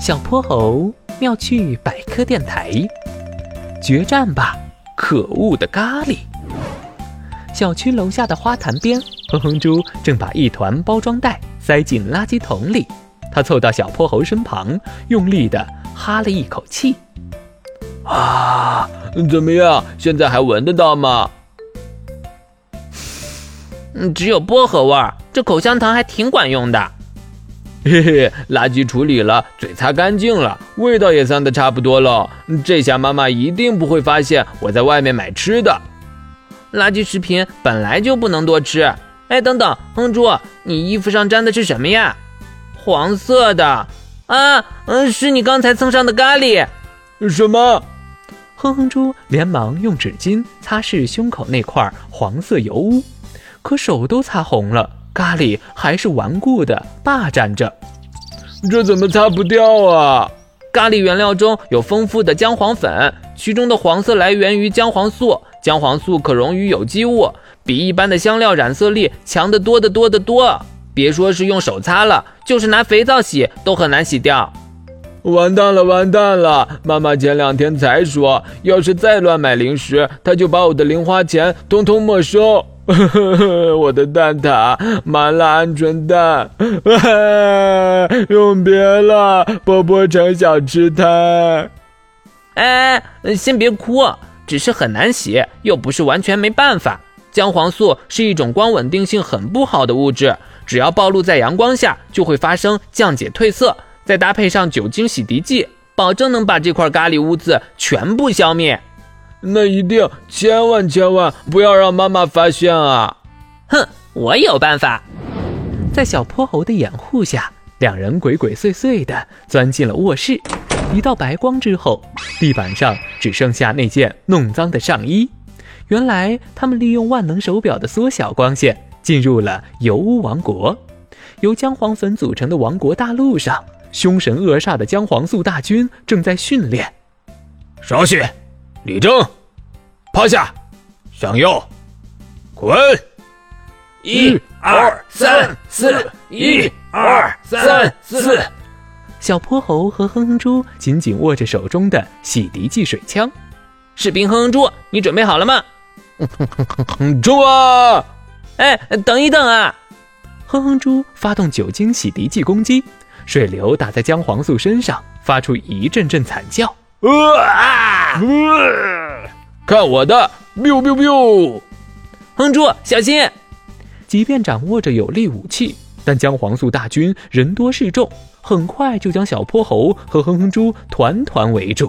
小泼猴妙趣百科电台，决战吧，可恶的咖喱！小区楼下的花坛边，哼哼猪正把一团包装袋塞进垃圾桶里。他凑到小泼猴身旁，用力的哈了一口气。啊，怎么样？现在还闻得到吗？嗯，只有薄荷味儿。这口香糖还挺管用的。嘿嘿，垃圾处理了，嘴擦干净了，味道也散的差不多了。这下妈妈一定不会发现我在外面买吃的。垃圾食品本来就不能多吃。哎，等等，哼猪，你衣服上沾的是什么呀？黄色的。啊，嗯，是你刚才蹭上的咖喱。什么？哼哼猪连忙用纸巾擦拭胸口那块黄色油污，可手都擦红了。咖喱还是顽固的霸占着，这怎么擦不掉啊？咖喱原料中有丰富的姜黄粉，其中的黄色来源于姜黄素。姜黄素可溶于有机物，比一般的香料染色力强得多得多得多。别说是用手擦了，就是拿肥皂洗都很难洗掉。完蛋了，完蛋了！妈妈前两天才说，要是再乱买零食，她就把我的零花钱通通没收。我的蛋挞，麻辣鹌鹑蛋，永别了，波波城小吃摊。哎，先别哭，只是很难洗，又不是完全没办法。姜黄素是一种光稳定性很不好的物质，只要暴露在阳光下，就会发生降解褪色。再搭配上酒精洗涤剂，保证能把这块咖喱污渍全部消灭。那一定千万千万不要让妈妈发现啊！哼，我有办法。在小泼猴的掩护下，两人鬼鬼祟祟地钻进了卧室。一道白光之后，地板上只剩下那件弄脏的上衣。原来他们利用万能手表的缩小光线，进入了油污王国。由姜黄粉组成的王国大陆上，凶神恶煞的姜黄素大军正在训练。稍息。立正，趴下，向右，滚！一二三四，一二三四。小泼猴和哼哼猪紧紧握着手中的洗涤剂水枪。士兵哼哼猪，你准备好了吗？猪啊！哎，等一等啊！哼哼猪发动酒精洗涤剂攻击，水流打在姜黄素身上，发出一阵阵惨叫。啊！看我的！biu biu biu！哼猪，小心！即便掌握着有力武器，但姜黄素大军人多势众，很快就将小泼猴和哼哼猪团团围住。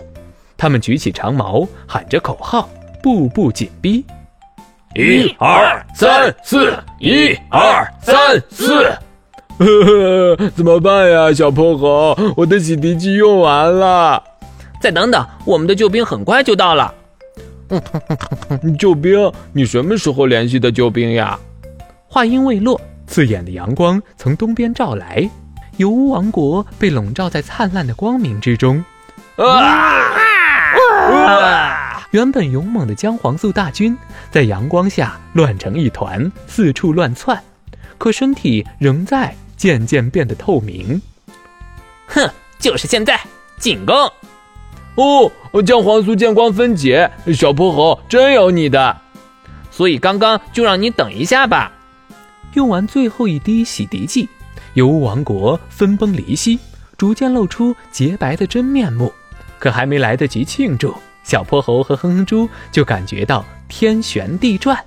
他们举起长矛，喊着口号，步步紧逼。一二三四，一二三四。呵呵，怎么办呀，小泼猴？我的洗涤剂用完了。再等等，我们的救兵很快就到了。救兵？你什么时候联系的救兵呀？话音未落，刺眼的阳光从东边照来，油污王国被笼罩在灿烂的光明之中。啊！原本勇猛的姜黄素大军在阳光下乱成一团，四处乱窜，可身体仍在渐渐变得透明。哼，就是现在，进攻！哦，将黄素见光分解，小泼猴真有你的，所以刚刚就让你等一下吧。用完最后一滴洗涤剂，油污王国分崩离析，逐渐露出洁白的真面目。可还没来得及庆祝，小泼猴和哼哼猪就感觉到天旋地转。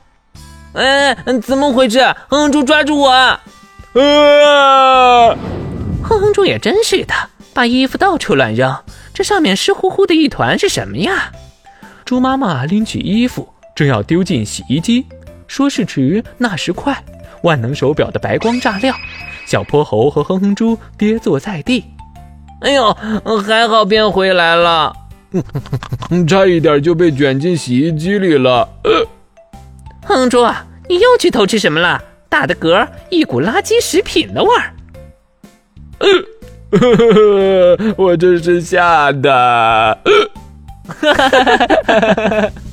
哎，怎么回事？哼哼猪抓住我！啊！哼哼猪也真是的，把衣服到处乱扔。这上面湿乎乎的一团是什么呀？猪妈妈拎起衣服，正要丢进洗衣机，说时迟，那时快，万能手表的白光炸亮，小泼猴和哼哼猪跌坐在地。哎呦，还好变回来了，差一点就被卷进洗衣机里了。哼哼猪，你又去偷吃什么了？打的嗝，一股垃圾食品的味儿。呵呵呵，呵 呵我这是吓的。